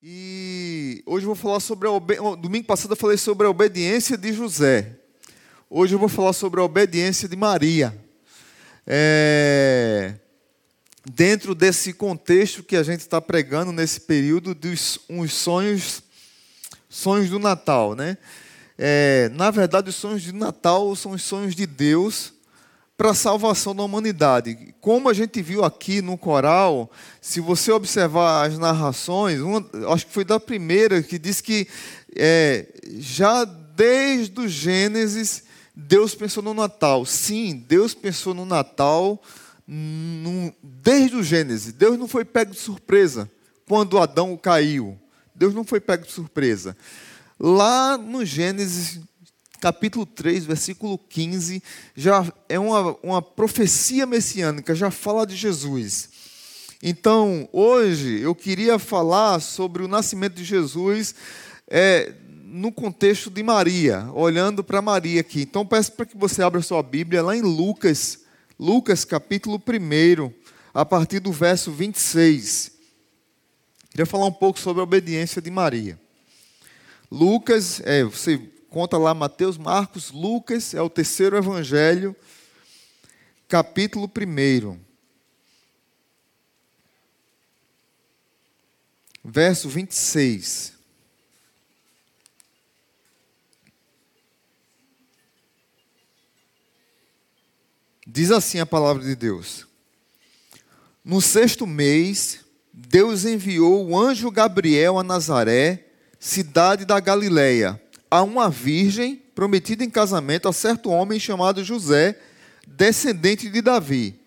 E hoje eu vou falar sobre a obe... domingo passado eu falei sobre a obediência de José. Hoje eu vou falar sobre a obediência de Maria. É... Dentro desse contexto que a gente está pregando nesse período dos uns sonhos, sonhos do Natal, né? É... Na verdade, os sonhos de Natal são os sonhos de Deus para a salvação da humanidade. Como a gente viu aqui no coral, se você observar as narrações, uma, acho que foi da primeira que diz que é, já desde o Gênesis Deus pensou no Natal. Sim, Deus pensou no Natal desde o Gênesis. Deus não foi pego de surpresa quando Adão caiu. Deus não foi pego de surpresa. Lá no Gênesis capítulo 3, versículo 15, já é uma, uma profecia messiânica, já fala de Jesus. Então, hoje eu queria falar sobre o nascimento de Jesus é, no contexto de Maria, olhando para Maria aqui. Então, peço para que você abra sua Bíblia lá em Lucas, Lucas capítulo 1, a partir do verso 26. Queria falar um pouco sobre a obediência de Maria. Lucas, é, você conta lá Mateus, Marcos, Lucas, é o terceiro evangelho, capítulo 1. Verso 26. Diz assim a palavra de Deus: No sexto mês, Deus enviou o anjo Gabriel a Nazaré, cidade da Galileia a uma virgem prometida em casamento a certo homem chamado José, descendente de Davi.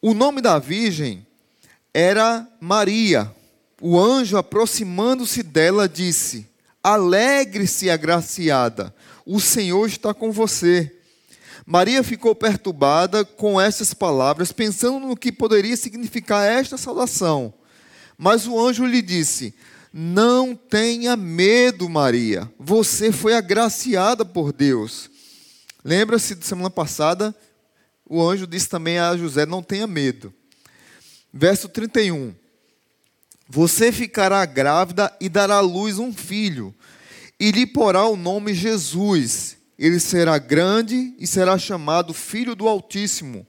O nome da virgem era Maria. O anjo, aproximando-se dela, disse: Alegre-se, agraciada, o Senhor está com você. Maria ficou perturbada com essas palavras, pensando no que poderia significar esta saudação. Mas o anjo lhe disse: não tenha medo, Maria. Você foi agraciada por Deus. Lembra-se de semana passada, o anjo disse também a José: Não tenha medo. Verso 31. Você ficará grávida e dará à luz um filho, e lhe porá o nome Jesus. Ele será grande e será chamado Filho do Altíssimo.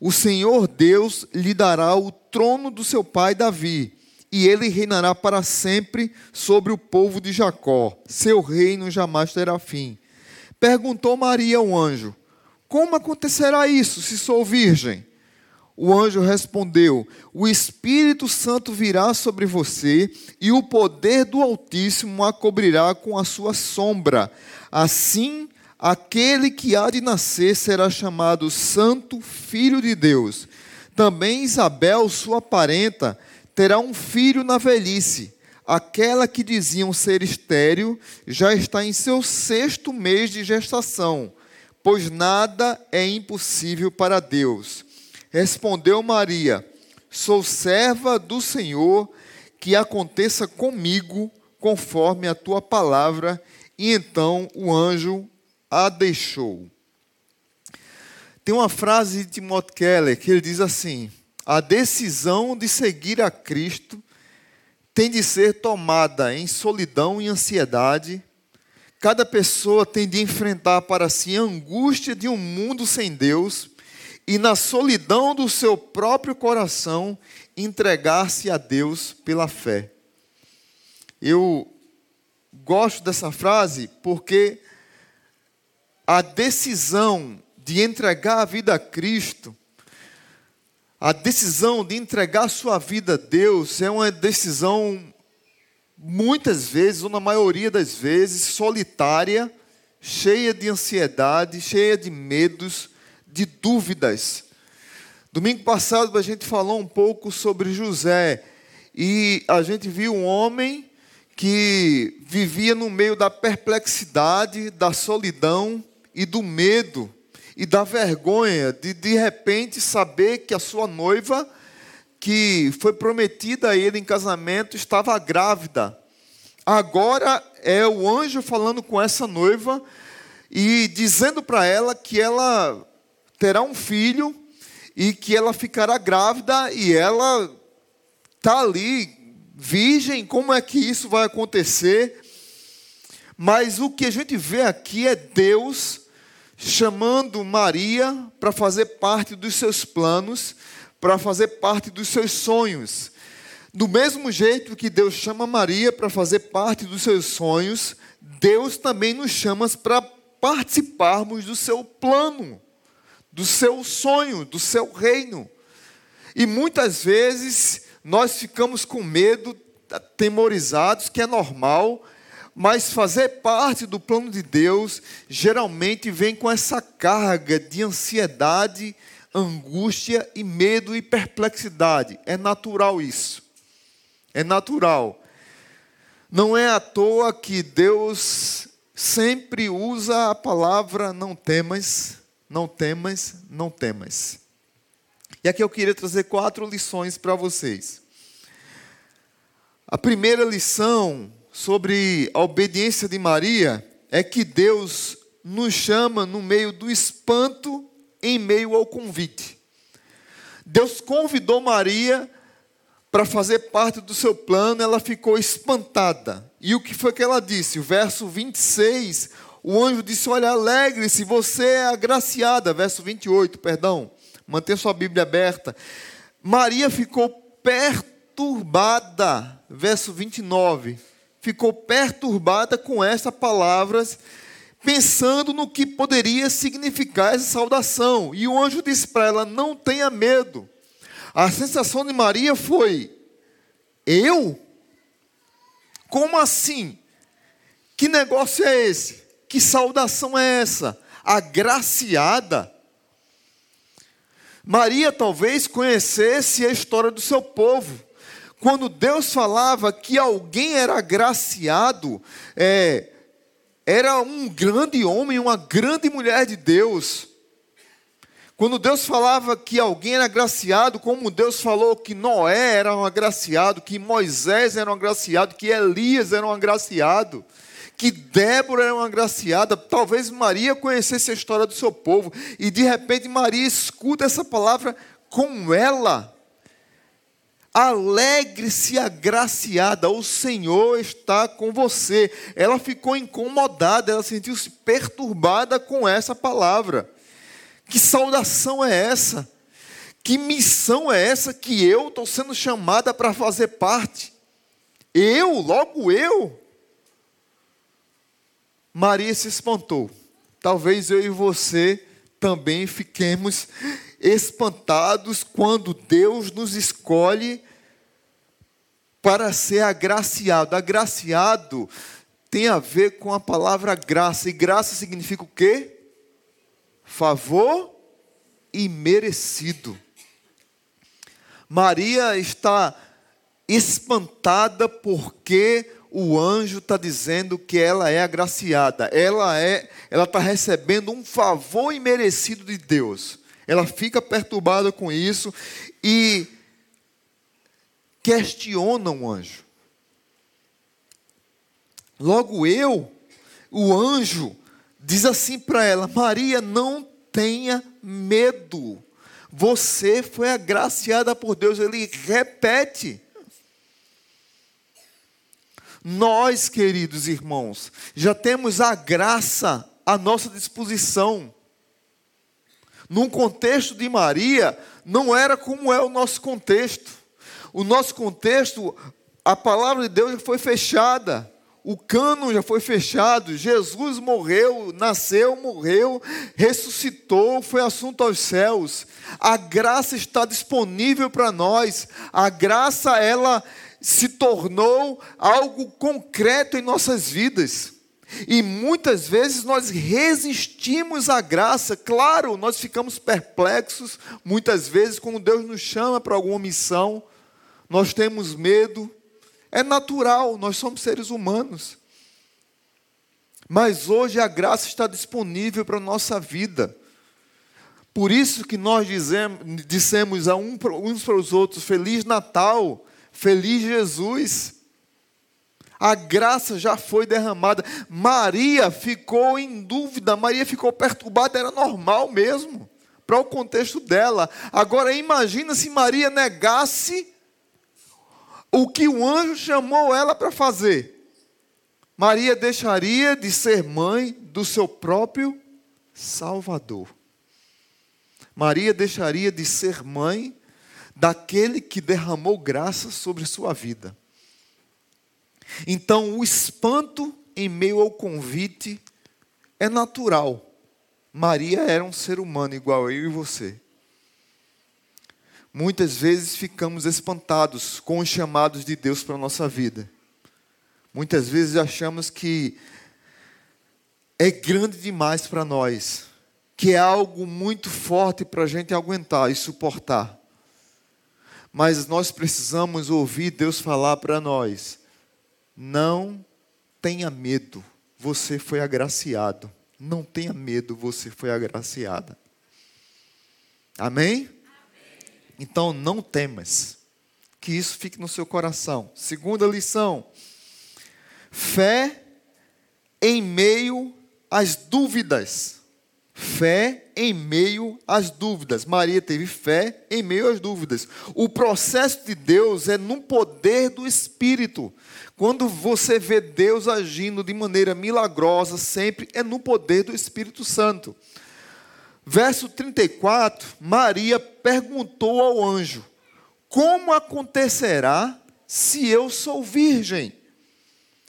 O Senhor Deus lhe dará o trono do seu pai Davi e ele reinará para sempre sobre o povo de Jacó. Seu reino jamais terá fim. Perguntou Maria ao anjo: Como acontecerá isso, se sou virgem? O anjo respondeu: O Espírito Santo virá sobre você, e o poder do Altíssimo a cobrirá com a sua sombra. Assim, aquele que há de nascer será chamado Santo Filho de Deus. Também Isabel, sua parenta, terá um filho na velhice. Aquela que diziam ser estéril já está em seu sexto mês de gestação, pois nada é impossível para Deus. Respondeu Maria: Sou serva do Senhor, que aconteça comigo conforme a tua palavra. E então o anjo a deixou. Tem uma frase de Timothy Keller que ele diz assim: a decisão de seguir a Cristo tem de ser tomada em solidão e ansiedade. Cada pessoa tem de enfrentar para si a angústia de um mundo sem Deus e, na solidão do seu próprio coração, entregar-se a Deus pela fé. Eu gosto dessa frase porque a decisão de entregar a vida a Cristo a decisão de entregar sua vida a Deus é uma decisão, muitas vezes, ou na maioria das vezes, solitária, cheia de ansiedade, cheia de medos, de dúvidas. Domingo passado a gente falou um pouco sobre José e a gente viu um homem que vivia no meio da perplexidade, da solidão e do medo e da vergonha de de repente saber que a sua noiva, que foi prometida a ele em casamento, estava grávida. Agora é o anjo falando com essa noiva e dizendo para ela que ela terá um filho e que ela ficará grávida e ela está ali virgem, como é que isso vai acontecer? Mas o que a gente vê aqui é Deus chamando Maria para fazer parte dos seus planos, para fazer parte dos seus sonhos. Do mesmo jeito que Deus chama Maria para fazer parte dos seus sonhos, Deus também nos chama para participarmos do seu plano, do seu sonho, do seu reino. E muitas vezes nós ficamos com medo, temorizados, que é normal, mas fazer parte do plano de Deus geralmente vem com essa carga de ansiedade, angústia e medo e perplexidade. É natural isso. É natural. Não é à toa que Deus sempre usa a palavra não temas, não temas, não temas. E aqui eu queria trazer quatro lições para vocês. A primeira lição sobre a obediência de Maria é que Deus nos chama no meio do espanto, em meio ao convite. Deus convidou Maria para fazer parte do seu plano, ela ficou espantada. E o que foi que ela disse? O verso 26, o anjo disse: Olha, alegre-se, você é agraciada. Verso 28, perdão. Mantenha sua Bíblia aberta. Maria ficou perturbada. Verso 29 ficou perturbada com essas palavras, pensando no que poderia significar essa saudação. E o anjo disse para ela: Não tenha medo. A sensação de Maria foi: Eu? Como assim? Que negócio é esse? Que saudação é essa? Agraciada. Maria talvez conhecesse a história do seu povo quando Deus falava que alguém era agraciado, é, era um grande homem, uma grande mulher de Deus. Quando Deus falava que alguém era agraciado, como Deus falou que Noé era um agraciado, que Moisés era um agraciado, que Elias era um agraciado, que Débora era uma agraciada, talvez Maria conhecesse a história do seu povo, e de repente Maria escuta essa palavra com ela. Alegre-se, agraciada, o Senhor está com você. Ela ficou incomodada, ela sentiu-se perturbada com essa palavra. Que saudação é essa? Que missão é essa que eu estou sendo chamada para fazer parte? Eu, logo eu? Maria se espantou. Talvez eu e você também fiquemos espantados quando Deus nos escolhe para ser agraciado. Agraciado tem a ver com a palavra graça. E graça significa o quê? Favor e merecido. Maria está espantada porque o anjo está dizendo que ela é agraciada. Ela é, ela está recebendo um favor imerecido de Deus. Ela fica perturbada com isso e questiona o anjo. Logo eu, o anjo, diz assim para ela: Maria, não tenha medo. Você foi agraciada por Deus. Ele repete. Nós, queridos irmãos, já temos a graça à nossa disposição num contexto de Maria, não era como é o nosso contexto. O nosso contexto, a palavra de Deus já foi fechada. O cano já foi fechado, Jesus morreu, nasceu, morreu, ressuscitou, foi assunto aos céus. A graça está disponível para nós. A graça ela se tornou algo concreto em nossas vidas. E muitas vezes nós resistimos à graça, claro, nós ficamos perplexos, muitas vezes, quando Deus nos chama para alguma missão, nós temos medo, é natural, nós somos seres humanos. Mas hoje a graça está disponível para a nossa vida. Por isso que nós dizemos, dissemos a uns para os outros: Feliz Natal, Feliz Jesus. A graça já foi derramada. Maria ficou em dúvida, Maria ficou perturbada, era normal mesmo, para o contexto dela. Agora imagina se Maria negasse o que o anjo chamou ela para fazer. Maria deixaria de ser mãe do seu próprio Salvador. Maria deixaria de ser mãe daquele que derramou graça sobre sua vida. Então, o espanto em meio ao convite é natural. Maria era um ser humano igual eu e você. Muitas vezes ficamos espantados com os chamados de Deus para a nossa vida. Muitas vezes achamos que é grande demais para nós, que é algo muito forte para a gente aguentar e suportar. Mas nós precisamos ouvir Deus falar para nós: não tenha medo, você foi agraciado. Não tenha medo, você foi agraciada. Amém? Então não temas, que isso fique no seu coração. Segunda lição Fé em meio às dúvidas. Fé em meio às dúvidas. Maria teve fé em meio às dúvidas. O processo de Deus é no poder do Espírito. Quando você vê Deus agindo de maneira milagrosa, sempre é no poder do Espírito Santo. Verso 34, Maria perguntou ao anjo: Como acontecerá se eu sou virgem?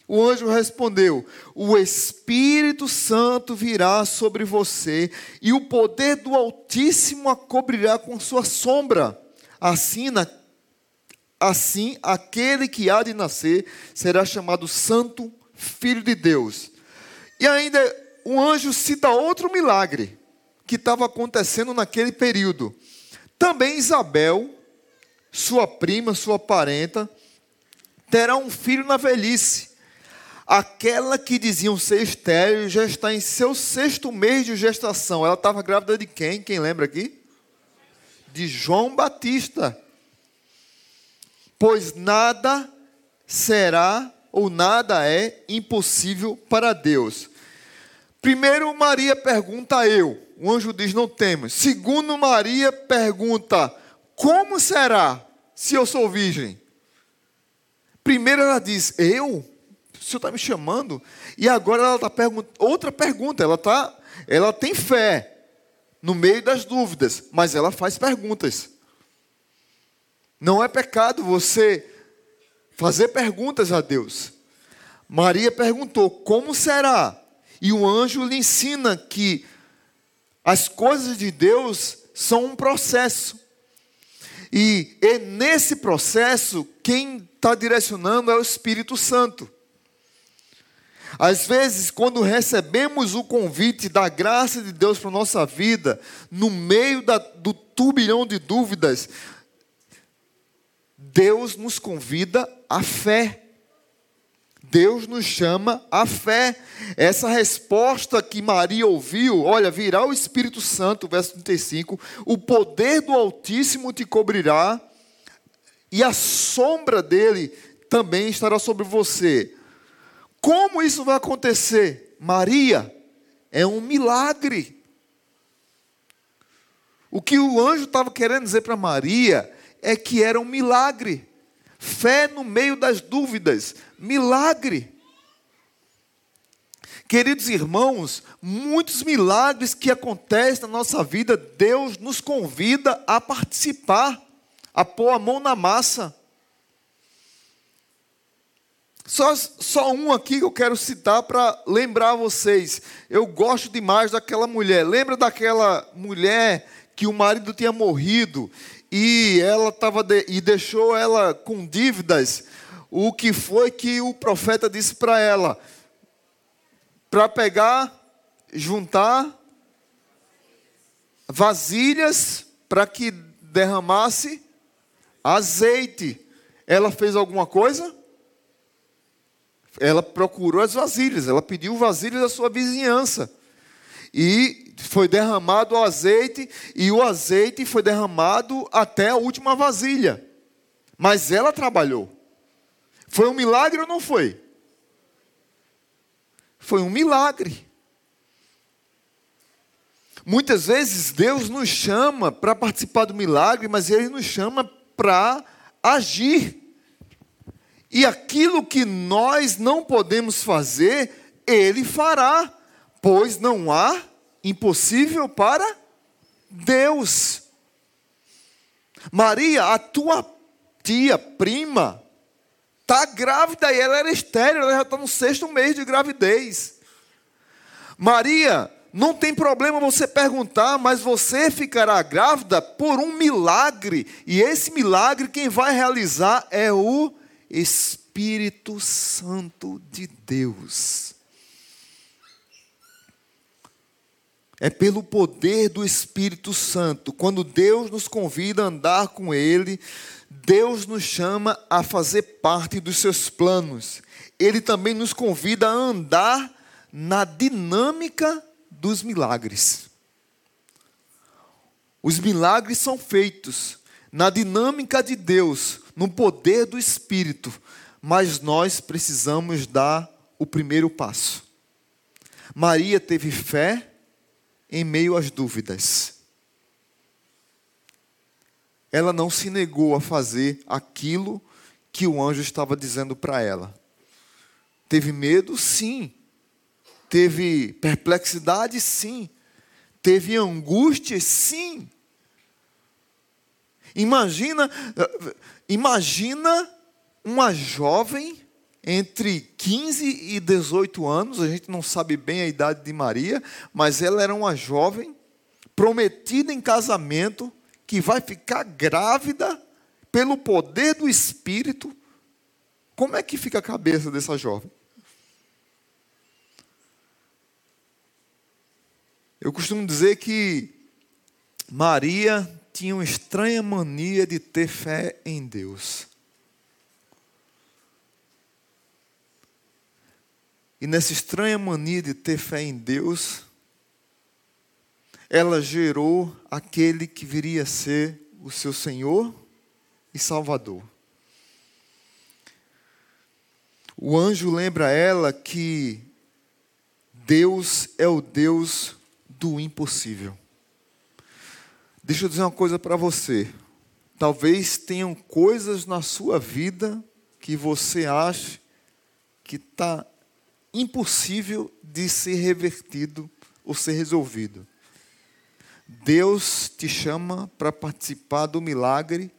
O anjo respondeu: O Espírito Santo virá sobre você, e o poder do Altíssimo a cobrirá com sua sombra. Assim, na, assim, aquele que há de nascer será chamado Santo Filho de Deus. E ainda o anjo cita outro milagre que estava acontecendo naquele período. Também Isabel, sua prima, sua parenta, terá um filho na velhice Aquela que diziam ser estéreo já está em seu sexto mês de gestação. Ela estava grávida de quem? Quem lembra aqui? De João Batista. Pois nada será ou nada é impossível para Deus. Primeiro, Maria pergunta eu. O anjo diz: Não temos. Segundo, Maria pergunta: Como será se eu sou virgem? Primeiro, ela diz: Eu? o senhor está me chamando? E agora ela está perguntando, outra pergunta, ela, tá, ela tem fé no meio das dúvidas, mas ela faz perguntas. Não é pecado você fazer perguntas a Deus. Maria perguntou: como será? E o anjo lhe ensina que as coisas de Deus são um processo. E, e nesse processo, quem está direcionando é o Espírito Santo. Às vezes, quando recebemos o convite da graça de Deus para a nossa vida, no meio da, do turbilhão de dúvidas, Deus nos convida à fé. Deus nos chama à fé. Essa resposta que Maria ouviu, olha, virá o Espírito Santo, verso 35, o poder do Altíssimo te cobrirá, e a sombra dele também estará sobre você. Como isso vai acontecer? Maria, é um milagre. O que o anjo estava querendo dizer para Maria é que era um milagre. Fé no meio das dúvidas, milagre. Queridos irmãos, muitos milagres que acontecem na nossa vida, Deus nos convida a participar, a pôr a mão na massa. Só, só um aqui que eu quero citar para lembrar vocês. Eu gosto demais daquela mulher. Lembra daquela mulher que o marido tinha morrido e ela tava de, e deixou ela com dívidas? O que foi que o profeta disse para ela? Para pegar, juntar vasilhas para que derramasse azeite. Ela fez alguma coisa? ela procurou as vasilhas, ela pediu vasilhas da sua vizinhança. E foi derramado o azeite, e o azeite foi derramado até a última vasilha. Mas ela trabalhou. Foi um milagre ou não foi? Foi um milagre. Muitas vezes Deus nos chama para participar do milagre, mas Ele nos chama para agir. E aquilo que nós não podemos fazer, ele fará, pois não há impossível para Deus. Maria, a tua tia, prima, está grávida e ela era estéril, ela já está no sexto mês de gravidez. Maria, não tem problema você perguntar, mas você ficará grávida por um milagre, e esse milagre quem vai realizar é o Espírito Santo de Deus. É pelo poder do Espírito Santo. Quando Deus nos convida a andar com Ele, Deus nos chama a fazer parte dos seus planos. Ele também nos convida a andar na dinâmica dos milagres. Os milagres são feitos na dinâmica de Deus, no poder do Espírito, mas nós precisamos dar o primeiro passo. Maria teve fé em meio às dúvidas. Ela não se negou a fazer aquilo que o anjo estava dizendo para ela. Teve medo? Sim. Teve perplexidade? Sim. Teve angústia? Sim. Imagina, imagina uma jovem entre 15 e 18 anos, a gente não sabe bem a idade de Maria, mas ela era uma jovem prometida em casamento que vai ficar grávida pelo poder do Espírito. Como é que fica a cabeça dessa jovem? Eu costumo dizer que Maria tinha uma estranha mania de ter fé em Deus. E nessa estranha mania de ter fé em Deus, ela gerou aquele que viria a ser o seu Senhor e Salvador. O anjo lembra ela que Deus é o Deus do impossível. Deixa eu dizer uma coisa para você. Talvez tenham coisas na sua vida que você acha que está impossível de ser revertido ou ser resolvido. Deus te chama para participar do milagre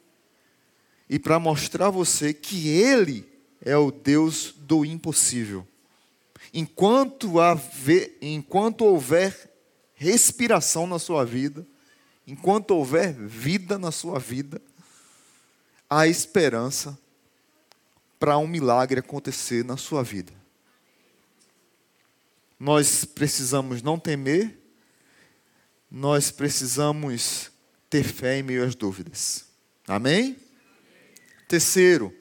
e para mostrar a você que Ele é o Deus do impossível. Enquanto, haver, enquanto houver respiração na sua vida, enquanto houver vida na sua vida, há esperança para um milagre acontecer na sua vida. Nós precisamos não temer, nós precisamos ter fé em meio às dúvidas. Amém? Terceiro,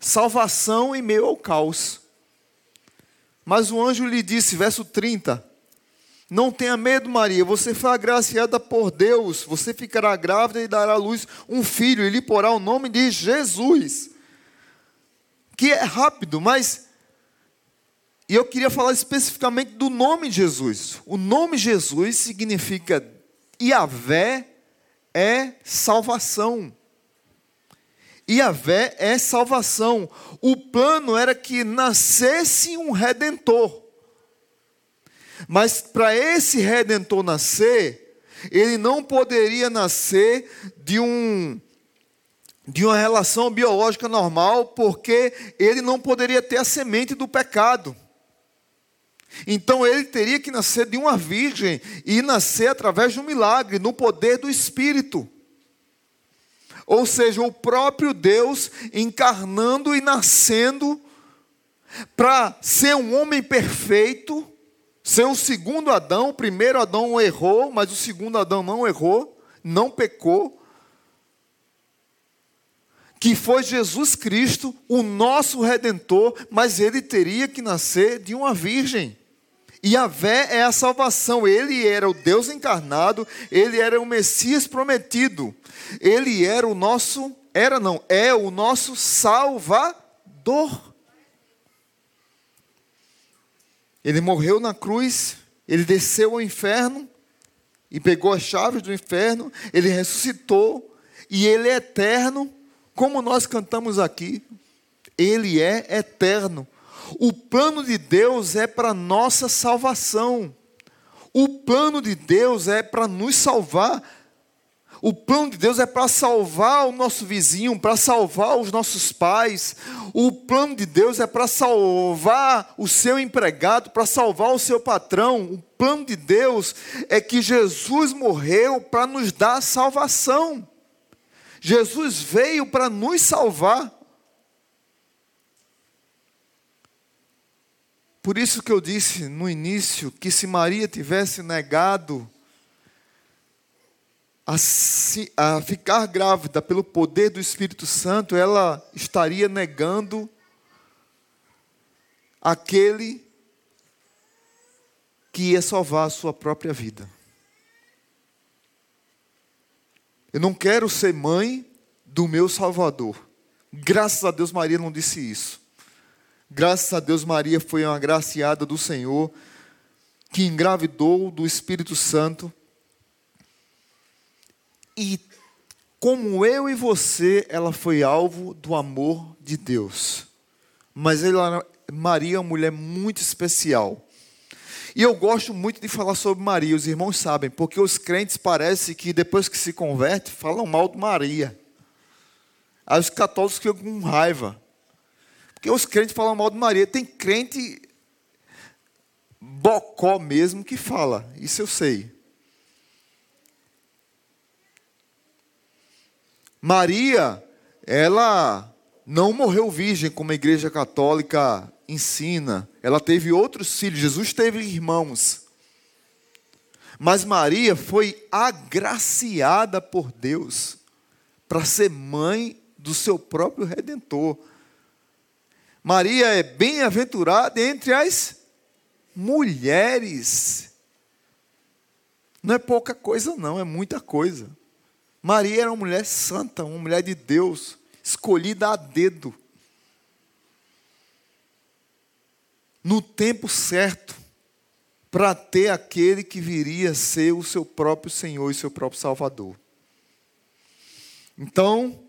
salvação em meio ao caos. Mas o anjo lhe disse, verso 30, não tenha medo, Maria, você foi agraciada por Deus, você ficará grávida e dará à luz um filho, e lhe porá o nome de Jesus. Que é rápido, mas e eu queria falar especificamente do nome Jesus. O nome Jesus significa Iavé é salvação. Iavé é salvação. O plano era que nascesse um redentor. Mas para esse redentor nascer, ele não poderia nascer de um de uma relação biológica normal, porque ele não poderia ter a semente do pecado. Então ele teria que nascer de uma virgem e nascer através de um milagre, no poder do Espírito. Ou seja, o próprio Deus encarnando e nascendo para ser um homem perfeito, ser o segundo Adão. O primeiro Adão errou, mas o segundo Adão não errou, não pecou. Que foi Jesus Cristo, o nosso redentor, mas ele teria que nascer de uma virgem. E a Vé é a salvação. Ele era o Deus encarnado, ele era o Messias prometido. Ele era o nosso, era não, é o nosso Salvador. Ele morreu na cruz, ele desceu ao inferno e pegou as chaves do inferno, ele ressuscitou e ele é eterno, como nós cantamos aqui. ele é eterno. O plano de Deus é para nossa salvação. O plano de Deus é para nos salvar. O plano de Deus é para salvar o nosso vizinho, para salvar os nossos pais. O plano de Deus é para salvar o seu empregado, para salvar o seu patrão. O plano de Deus é que Jesus morreu para nos dar salvação. Jesus veio para nos salvar. Por isso que eu disse no início que se Maria tivesse negado a, se, a ficar grávida pelo poder do Espírito Santo, ela estaria negando aquele que ia salvar a sua própria vida. Eu não quero ser mãe do meu Salvador. Graças a Deus, Maria não disse isso. Graças a Deus, Maria foi uma agraciada do Senhor, que engravidou do Espírito Santo. E, como eu e você, ela foi alvo do amor de Deus. Mas ela, Maria é uma mulher muito especial. E eu gosto muito de falar sobre Maria, os irmãos sabem, porque os crentes parece que depois que se converte, falam mal de Maria. Aí os católicos ficam com raiva. Porque os crentes falam mal de Maria. Tem crente bocó mesmo que fala. Isso eu sei. Maria, ela não morreu virgem, como a igreja católica ensina. Ela teve outros filhos. Jesus teve irmãos. Mas Maria foi agraciada por Deus para ser mãe do seu próprio redentor. Maria é bem-aventurada entre as mulheres. Não é pouca coisa, não, é muita coisa. Maria era uma mulher santa, uma mulher de Deus, escolhida a dedo. No tempo certo, para ter aquele que viria a ser o seu próprio Senhor e seu próprio Salvador. Então,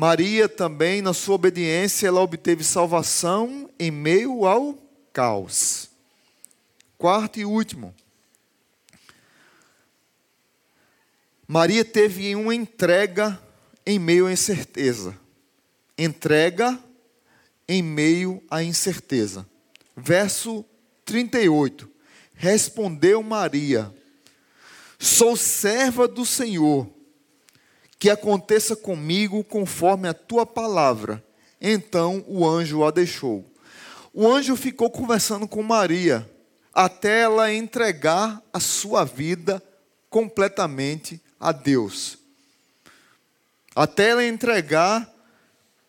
Maria também, na sua obediência, ela obteve salvação em meio ao caos. Quarto e último. Maria teve uma entrega em meio à incerteza. Entrega em meio à incerteza. Verso 38. Respondeu Maria: Sou serva do Senhor que aconteça comigo conforme a tua palavra. Então o anjo a deixou. O anjo ficou conversando com Maria, até ela entregar a sua vida completamente a Deus. Até ela entregar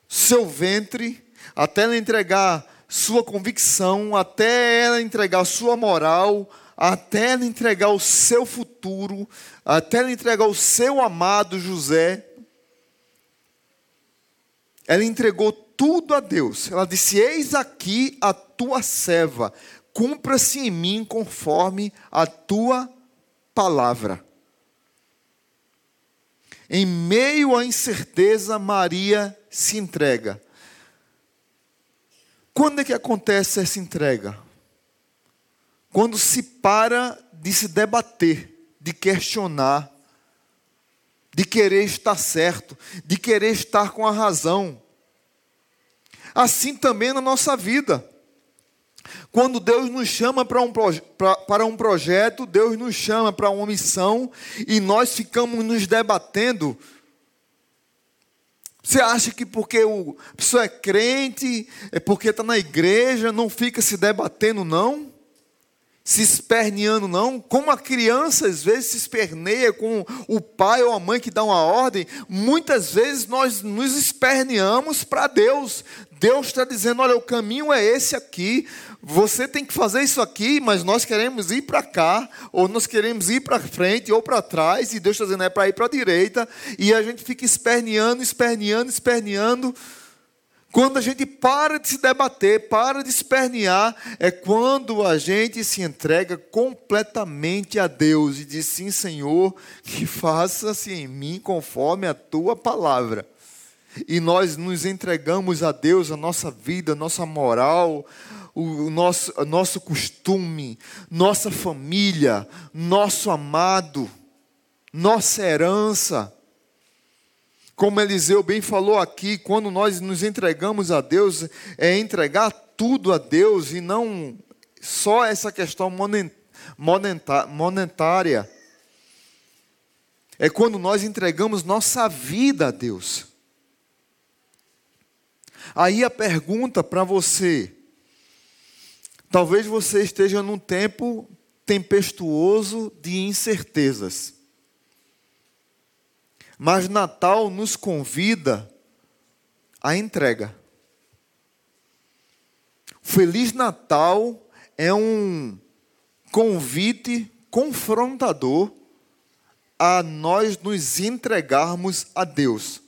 seu ventre, até ela entregar sua convicção, até ela entregar sua moral, até ela entregar o seu futuro, até ela entregar o seu amado José. Ela entregou tudo a Deus. Ela disse: Eis aqui a tua serva, cumpra-se em mim conforme a tua palavra. Em meio à incerteza, Maria se entrega. Quando é que acontece essa entrega? Quando se para de se debater, de questionar, de querer estar certo, de querer estar com a razão. Assim também na nossa vida. Quando Deus nos chama para um, para um projeto, Deus nos chama para uma missão e nós ficamos nos debatendo. Você acha que porque o, a pessoa é crente, é porque está na igreja, não fica se debatendo, não? Se esperneando, não. Como a criança às vezes se esperneia com o pai ou a mãe que dá uma ordem, muitas vezes nós nos esperneamos para Deus. Deus está dizendo: olha, o caminho é esse aqui, você tem que fazer isso aqui, mas nós queremos ir para cá, ou nós queremos ir para frente ou para trás, e Deus está dizendo: é para ir para a direita, e a gente fica esperneando, esperneando, esperneando quando a gente para de se debater, para de espernear, é quando a gente se entrega completamente a Deus e diz: Sim, Senhor, que faça-se em mim conforme a tua palavra. e nós nos entregamos a Deus, a nossa vida, a nossa moral, o nosso, o nosso costume, nossa família, nosso amado, nossa herança. Como Eliseu bem falou aqui, quando nós nos entregamos a Deus, é entregar tudo a Deus e não só essa questão monetária. É quando nós entregamos nossa vida a Deus. Aí a pergunta para você: talvez você esteja num tempo tempestuoso de incertezas. Mas Natal nos convida à entrega. Feliz Natal é um convite confrontador a nós nos entregarmos a Deus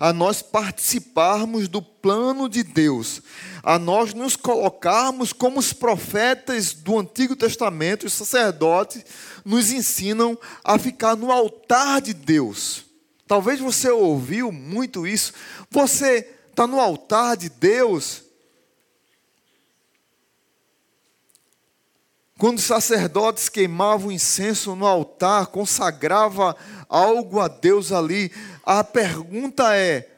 a nós participarmos do plano de Deus, a nós nos colocarmos como os profetas do Antigo Testamento, os sacerdotes, nos ensinam a ficar no altar de Deus. Talvez você ouviu muito isso. Você está no altar de Deus. Quando os sacerdotes queimavam incenso no altar, consagrava algo a Deus ali, a pergunta é: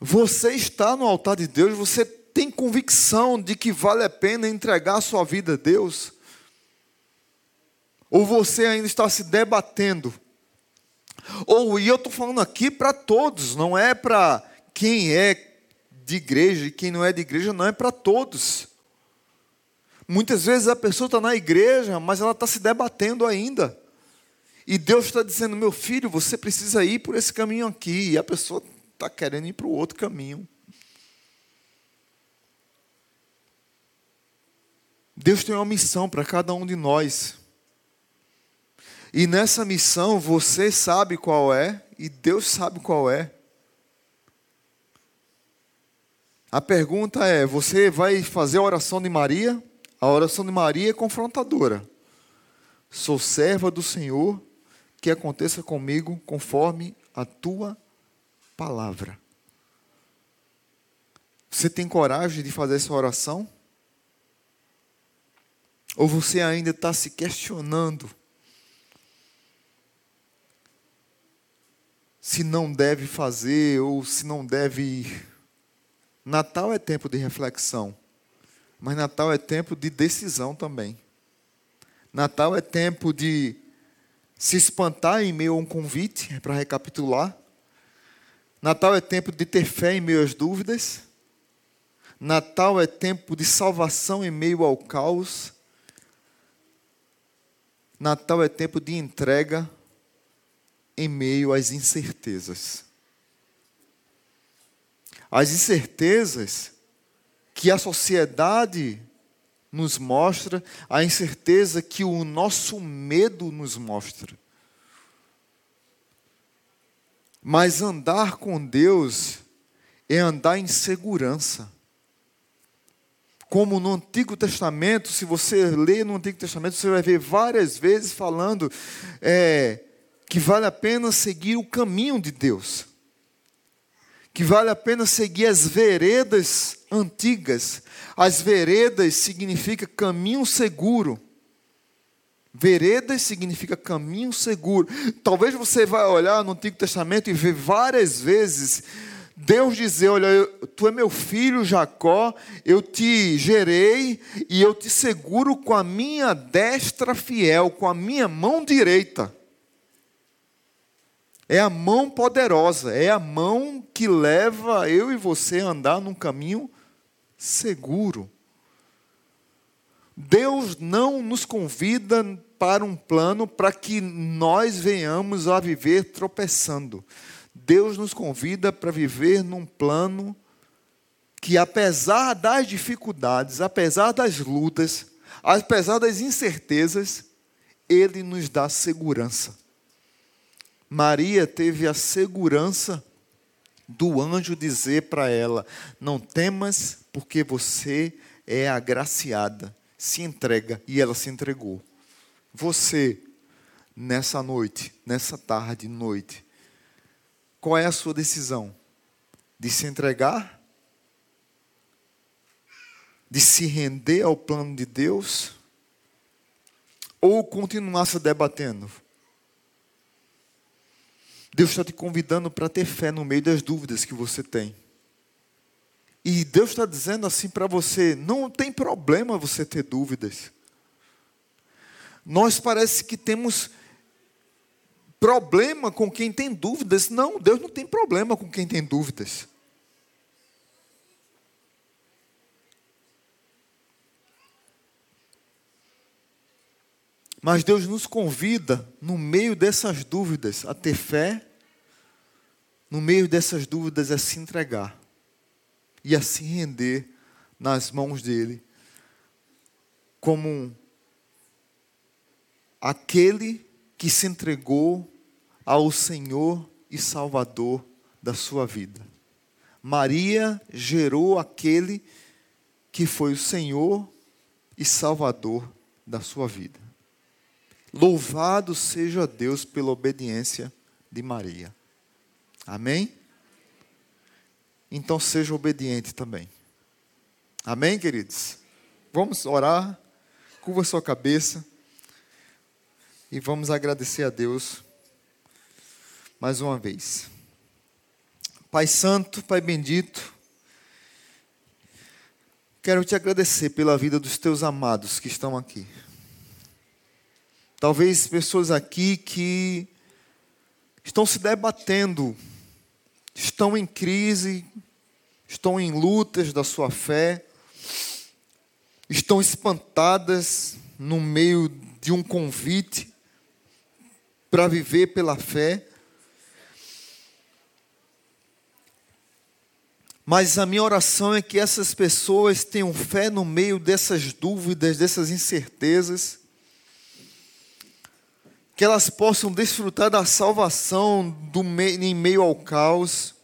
você está no altar de Deus? Você tem convicção de que vale a pena entregar a sua vida a Deus? Ou você ainda está se debatendo? Ou, e eu estou falando aqui para todos, não é para quem é de igreja e quem não é de igreja, não é para todos. Muitas vezes a pessoa está na igreja, mas ela está se debatendo ainda. E Deus está dizendo: meu filho, você precisa ir por esse caminho aqui. E a pessoa está querendo ir para o outro caminho. Deus tem uma missão para cada um de nós. E nessa missão você sabe qual é e Deus sabe qual é. A pergunta é: você vai fazer a oração de Maria? A oração de Maria é confrontadora. Sou serva do Senhor, que aconteça comigo conforme a tua palavra. Você tem coragem de fazer essa oração? Ou você ainda está se questionando se não deve fazer ou se não deve ir? Natal é tempo de reflexão, mas Natal é tempo de decisão também. Natal é tempo de se espantar em meio a um convite, é para recapitular. Natal é tempo de ter fé em meio às dúvidas. Natal é tempo de salvação em meio ao caos. Natal é tempo de entrega em meio às incertezas. As incertezas que a sociedade nos mostra, a incerteza que o nosso medo nos mostra. Mas andar com Deus é andar em segurança. Como no Antigo Testamento, se você lê no Antigo Testamento, você vai ver várias vezes falando é, que vale a pena seguir o caminho de Deus que vale a pena seguir as veredas antigas. As veredas significa caminho seguro. Veredas significa caminho seguro. Talvez você vá olhar no Antigo Testamento e ver várias vezes Deus dizer: Olha, tu é meu filho Jacó, eu te gerei e eu te seguro com a minha destra fiel, com a minha mão direita. É a mão poderosa, é a mão que leva eu e você a andar num caminho seguro. Deus não nos convida para um plano para que nós venhamos a viver tropeçando. Deus nos convida para viver num plano que, apesar das dificuldades, apesar das lutas, apesar das incertezas, Ele nos dá segurança. Maria teve a segurança do anjo dizer para ela: Não temas, porque você é agraciada. Se entrega. E ela se entregou. Você, nessa noite, nessa tarde, noite, qual é a sua decisão? de se entregar, de se render ao plano de Deus, ou continuar se debatendo? Deus está te convidando para ter fé no meio das dúvidas que você tem. E Deus está dizendo assim para você: não tem problema você ter dúvidas. Nós parece que temos problema com quem tem dúvidas. Não, Deus não tem problema com quem tem dúvidas. Mas Deus nos convida, no meio dessas dúvidas, a ter fé, no meio dessas dúvidas, a se entregar e a se render nas mãos dEle, como aquele que se entregou ao Senhor e Salvador da sua vida. Maria gerou aquele que foi o Senhor e Salvador da sua vida. Louvado seja Deus pela obediência de Maria. Amém? Então seja obediente também. Amém, queridos? Vamos orar, curva sua cabeça e vamos agradecer a Deus mais uma vez. Pai Santo, Pai Bendito, quero te agradecer pela vida dos teus amados que estão aqui. Talvez pessoas aqui que estão se debatendo, estão em crise, estão em lutas da sua fé, estão espantadas no meio de um convite para viver pela fé. Mas a minha oração é que essas pessoas tenham fé no meio dessas dúvidas, dessas incertezas que elas possam desfrutar da salvação do em meio ao caos,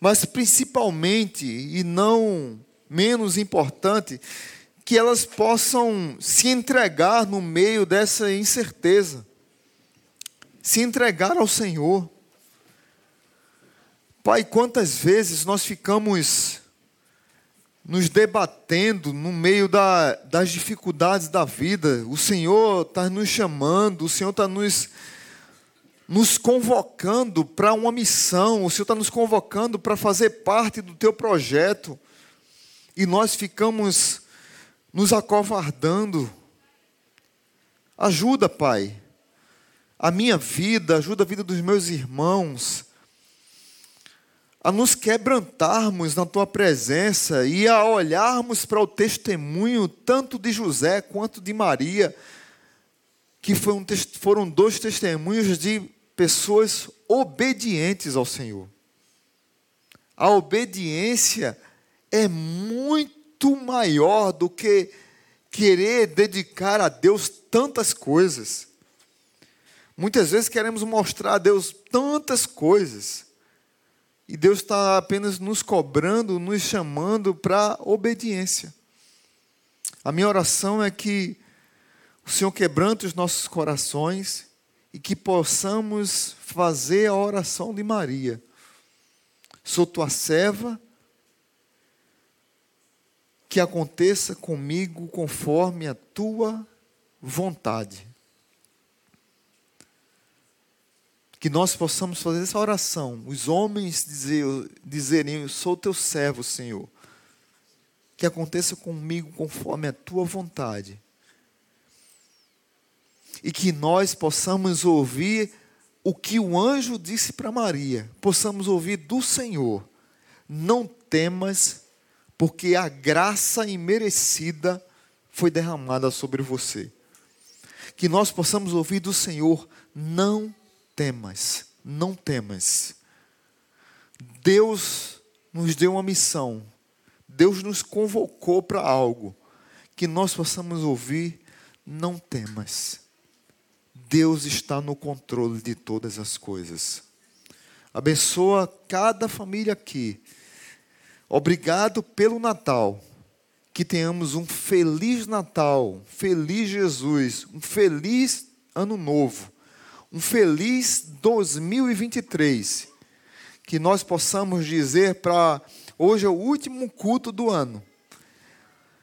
mas principalmente e não menos importante, que elas possam se entregar no meio dessa incerteza, se entregar ao Senhor. Pai, quantas vezes nós ficamos nos debatendo no meio da, das dificuldades da vida. O Senhor está nos chamando, o Senhor está nos, nos convocando para uma missão, o Senhor está nos convocando para fazer parte do teu projeto. E nós ficamos nos acovardando. Ajuda, Pai, a minha vida, ajuda a vida dos meus irmãos a nos quebrantarmos na tua presença e a olharmos para o testemunho tanto de José quanto de Maria, que foram dois testemunhos de pessoas obedientes ao Senhor. A obediência é muito maior do que querer dedicar a Deus tantas coisas. Muitas vezes queremos mostrar a Deus tantas coisas e Deus está apenas nos cobrando, nos chamando para obediência. A minha oração é que o Senhor quebrante os nossos corações e que possamos fazer a oração de Maria. Sou tua serva, que aconteça comigo conforme a tua vontade. Que nós possamos fazer essa oração, os homens dizer, dizerem: Eu sou teu servo, Senhor. Que aconteça comigo conforme a tua vontade. E que nós possamos ouvir o que o anjo disse para Maria, possamos ouvir do Senhor: Não temas, porque a graça imerecida foi derramada sobre você. Que nós possamos ouvir do Senhor: Não temas temas, não temas. Deus nos deu uma missão, Deus nos convocou para algo, que nós possamos ouvir, não temas. Deus está no controle de todas as coisas. Abençoa cada família aqui. Obrigado pelo Natal. Que tenhamos um feliz Natal, feliz Jesus, um feliz Ano Novo um feliz 2023. que nós possamos dizer para hoje é o último culto do ano.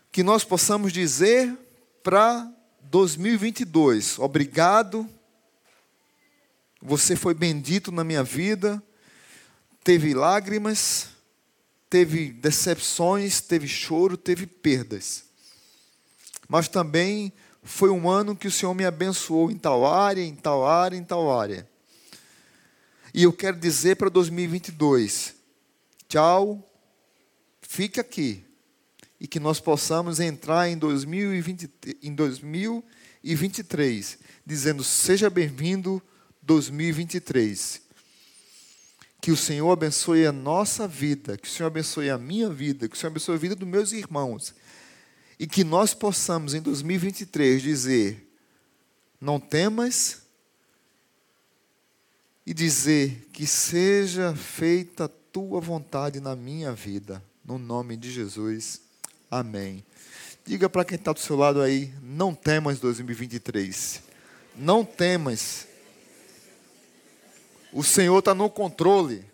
Que nós possamos dizer para 2022, obrigado. Você foi bendito na minha vida. Teve lágrimas, teve decepções, teve choro, teve perdas. Mas também foi um ano que o Senhor me abençoou em tal área, em tal área, em tal área. E eu quero dizer para 2022: tchau, fique aqui. E que nós possamos entrar em, 2020, em 2023 dizendo: seja bem-vindo 2023. Que o Senhor abençoe a nossa vida, que o Senhor abençoe a minha vida, que o Senhor abençoe a vida dos meus irmãos. E que nós possamos em 2023 dizer: não temas, e dizer que seja feita a tua vontade na minha vida, no nome de Jesus. Amém. Diga para quem está do seu lado aí: não temas 2023. Não temas. O Senhor está no controle.